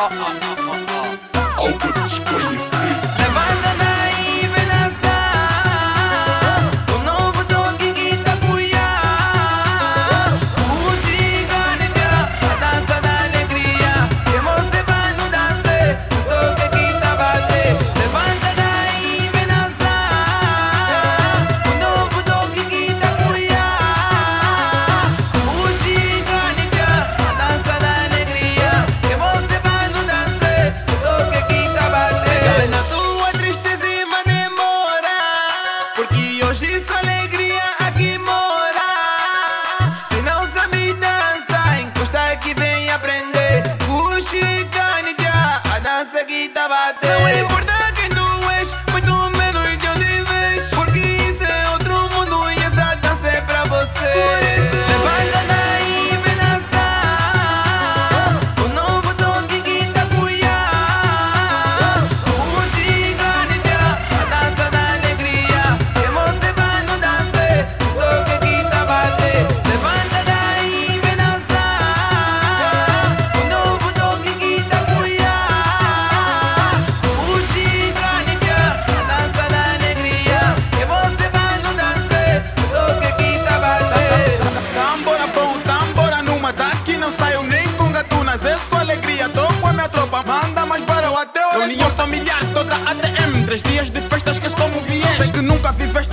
uh, uh. tabate. No me importa não saio nem com gatunas, é só alegria. Tô com a minha tropa, manda mais para é o até Reunião familiar toda ATM, três dias de festas que estou como viés. Sei que nunca viveste